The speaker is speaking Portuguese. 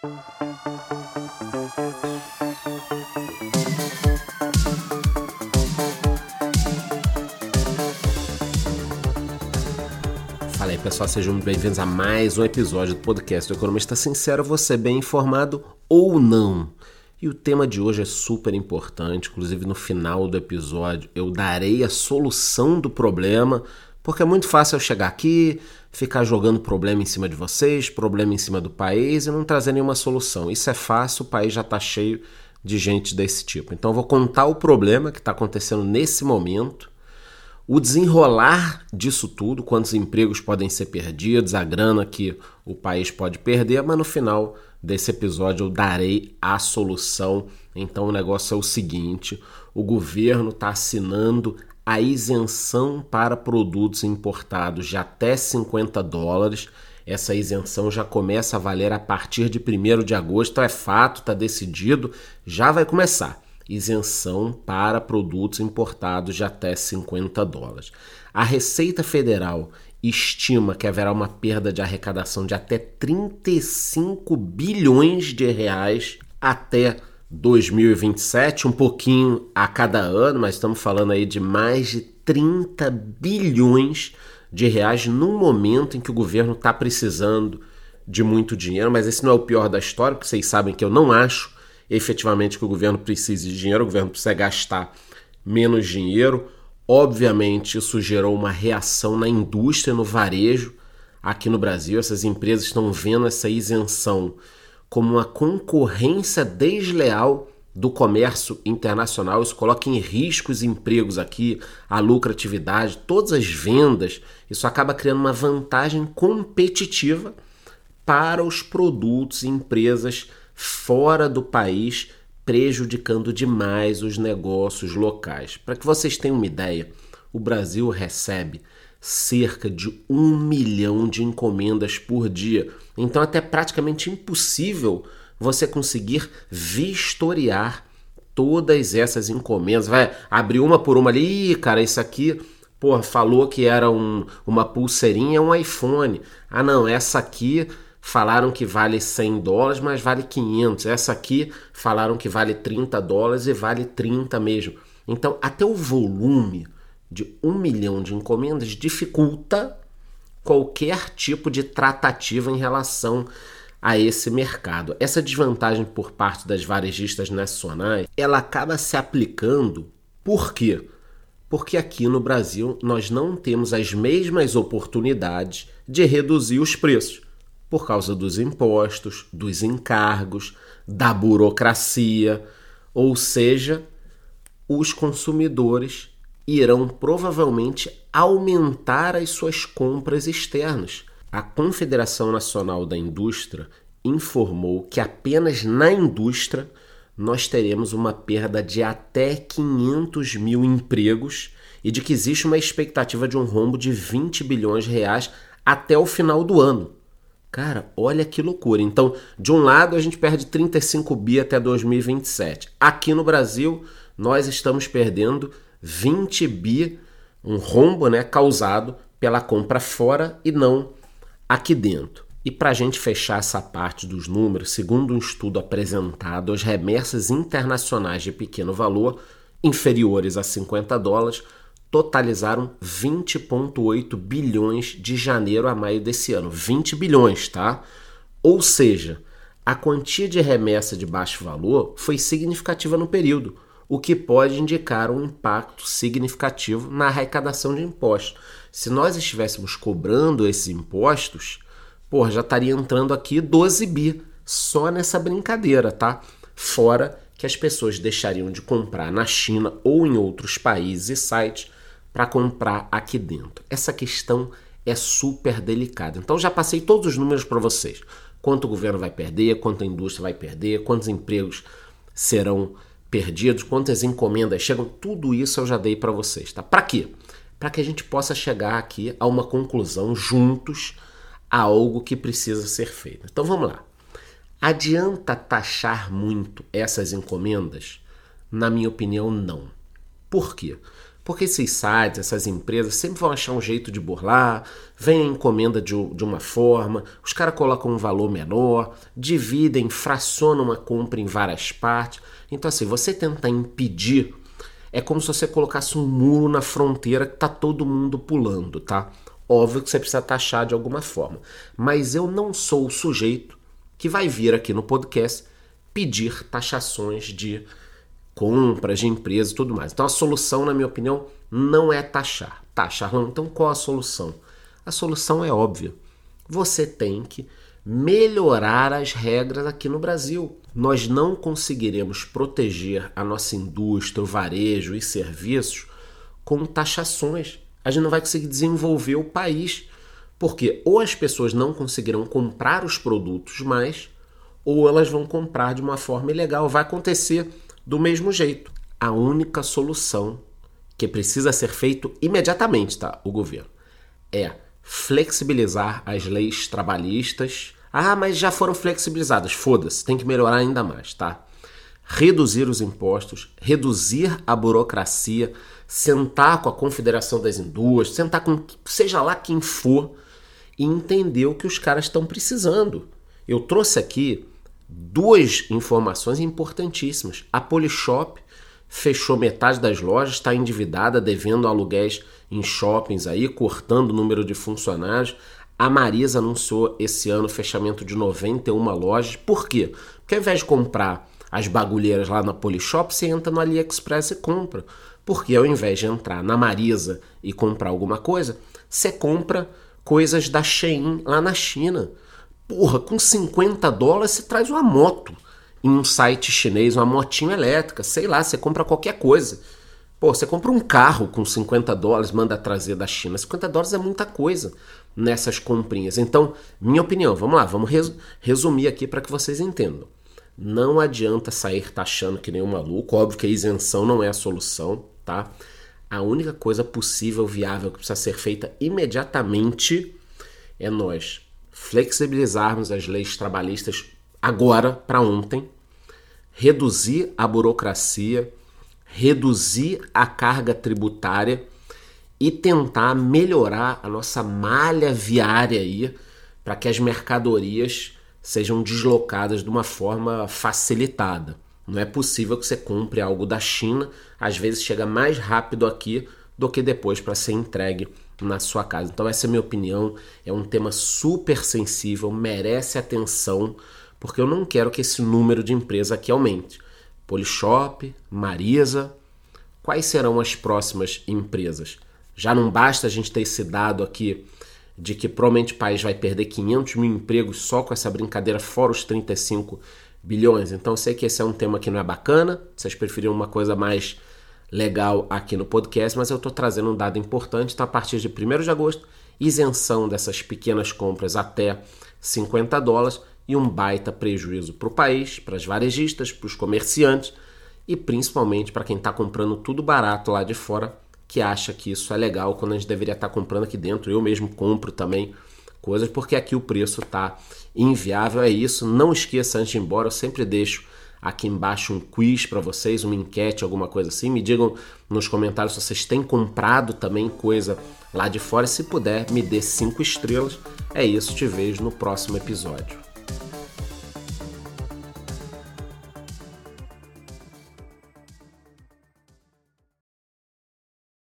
Fala aí pessoal, sejam muito bem-vindos a mais um episódio do podcast do Economista Sincero, você bem informado ou não. E o tema de hoje é super importante, inclusive no final do episódio eu darei a solução do problema, porque é muito fácil eu chegar aqui, ficar jogando problema em cima de vocês, problema em cima do país e não trazer nenhuma solução. Isso é fácil, o país já está cheio de gente desse tipo. Então eu vou contar o problema que está acontecendo nesse momento o desenrolar disso tudo, quantos empregos podem ser perdidos, a grana que o país pode perder, mas no final desse episódio eu darei a solução. Então o negócio é o seguinte: o governo está assinando a isenção para produtos importados de até 50 dólares. Essa isenção já começa a valer a partir de 1 de agosto, é fato, está decidido, já vai começar isenção para produtos importados de até 50 dólares. A Receita Federal estima que haverá uma perda de arrecadação de até 35 bilhões de reais até 2027, um pouquinho a cada ano, mas estamos falando aí de mais de 30 bilhões de reais no momento em que o governo está precisando de muito dinheiro, mas esse não é o pior da história, porque vocês sabem que eu não acho efetivamente que o governo precise de dinheiro, o governo precisa gastar menos dinheiro. Obviamente, isso gerou uma reação na indústria, no varejo aqui no Brasil. Essas empresas estão vendo essa isenção como uma concorrência desleal do comércio internacional. Isso coloca em risco os empregos aqui, a lucratividade, todas as vendas. Isso acaba criando uma vantagem competitiva para os produtos e empresas fora do país, prejudicando demais os negócios locais. Para que vocês tenham uma ideia, o Brasil recebe cerca de um milhão de encomendas por dia. Então, até praticamente impossível você conseguir vistoriar todas essas encomendas. Vai abrir uma por uma ali, Ih, cara, isso aqui, porra, falou que era um, uma pulseirinha, é um iPhone. Ah, não, essa aqui falaram que vale 100 dólares, mas vale 500. Essa aqui falaram que vale 30 dólares e vale 30 mesmo. Então, até o volume de um milhão de encomendas dificulta qualquer tipo de tratativa em relação a esse mercado. Essa desvantagem por parte das varejistas nacionais, ela acaba se aplicando por quê? Porque aqui no Brasil nós não temos as mesmas oportunidades de reduzir os preços por causa dos impostos, dos encargos, da burocracia, ou seja, os consumidores irão provavelmente aumentar as suas compras externas. A Confederação Nacional da Indústria informou que apenas na indústria nós teremos uma perda de até 500 mil empregos e de que existe uma expectativa de um rombo de 20 bilhões de reais até o final do ano. Cara, olha que loucura. Então, de um lado, a gente perde 35 bi até 2027. Aqui no Brasil, nós estamos perdendo 20 bi, um rombo né, causado pela compra fora e não aqui dentro. E para a gente fechar essa parte dos números, segundo um estudo apresentado, as remessas internacionais de pequeno valor, inferiores a 50 dólares, totalizaram 20,8 bilhões de janeiro a maio desse ano. 20 bilhões, tá? Ou seja, a quantia de remessa de baixo valor foi significativa no período, o que pode indicar um impacto significativo na arrecadação de impostos. Se nós estivéssemos cobrando esses impostos, porra, já estaria entrando aqui 12 bi só nessa brincadeira, tá? Fora que as pessoas deixariam de comprar na China ou em outros países e sites para comprar aqui dentro. Essa questão é super delicada. Então já passei todos os números para vocês. Quanto o governo vai perder, quanto a indústria vai perder, quantos empregos serão perdidos, quantas encomendas chegam, tudo isso eu já dei para vocês, tá? Para quê? Para que a gente possa chegar aqui a uma conclusão juntos a algo que precisa ser feito. Então vamos lá. Adianta taxar muito essas encomendas? Na minha opinião, não. Por quê? Porque esses sites, essas empresas sempre vão achar um jeito de burlar, vem a encomenda de, de uma forma, os caras colocam um valor menor, dividem, fracionam uma compra em várias partes. Então, assim, você tentar impedir é como se você colocasse um muro na fronteira que tá todo mundo pulando, tá? Óbvio que você precisa taxar de alguma forma. Mas eu não sou o sujeito que vai vir aqui no podcast pedir taxações de compras de empresas e tudo mais. Então a solução, na minha opinião, não é taxar. Taxar, então qual a solução? A solução é óbvia. Você tem que melhorar as regras aqui no Brasil. Nós não conseguiremos proteger a nossa indústria, o varejo e serviços com taxações. A gente não vai conseguir desenvolver o país, porque ou as pessoas não conseguirão comprar os produtos mais, ou elas vão comprar de uma forma ilegal. Vai acontecer do mesmo jeito. A única solução que precisa ser feito imediatamente, tá? O governo é flexibilizar as leis trabalhistas. Ah, mas já foram flexibilizadas. Foda-se, tem que melhorar ainda mais, tá? Reduzir os impostos, reduzir a burocracia, sentar com a Confederação das Indústrias, sentar com seja lá quem for e entender o que os caras estão precisando. Eu trouxe aqui duas informações importantíssimas. A Polishop fechou metade das lojas, está endividada, devendo aluguéis em shoppings aí, cortando o número de funcionários. A Marisa anunciou esse ano o fechamento de 91 lojas. Por quê? Porque ao invés de comprar as bagulheiras lá na Polishop, você entra no AliExpress e compra. Porque ao invés de entrar na Marisa e comprar alguma coisa, você compra coisas da Shein lá na China. Porra, com 50 dólares você traz uma moto em um site chinês, uma motinha elétrica, sei lá, você compra qualquer coisa. Pô, você compra um carro com 50 dólares, manda trazer da China. 50 dólares é muita coisa nessas comprinhas. Então, minha opinião, vamos lá, vamos resumir aqui para que vocês entendam. Não adianta sair taxando que nem um maluco. Óbvio que a isenção não é a solução, tá? A única coisa possível, viável, que precisa ser feita imediatamente é nós flexibilizarmos as leis trabalhistas agora para ontem, reduzir a burocracia, reduzir a carga tributária e tentar melhorar a nossa malha viária aí para que as mercadorias sejam deslocadas de uma forma facilitada. Não é possível que você compre algo da China, às vezes chega mais rápido aqui do que depois para ser entregue na sua casa. Então essa é a minha opinião, é um tema super sensível, merece atenção porque eu não quero que esse número de empresas aqui aumente. Polishop, Marisa, quais serão as próximas empresas? Já não basta a gente ter esse dado aqui de que provavelmente o país vai perder 500 mil empregos só com essa brincadeira, fora os 35 bilhões. Então eu sei que esse é um tema que não é bacana, vocês preferiram uma coisa mais legal aqui no podcast, mas eu estou trazendo um dado importante. Então, a partir de 1 de agosto, isenção dessas pequenas compras até 50 dólares e um baita prejuízo para o país, para as varejistas, para os comerciantes e principalmente para quem está comprando tudo barato lá de fora, que acha que isso é legal quando a gente deveria estar tá comprando aqui dentro. Eu mesmo compro também coisas porque aqui o preço está inviável. É isso. Não esqueça antes de ir embora, eu sempre deixo aqui embaixo um quiz para vocês, uma enquete, alguma coisa assim. Me digam nos comentários se vocês têm comprado também coisa lá de fora. Se puder, me dê cinco estrelas. É isso, te vejo no próximo episódio.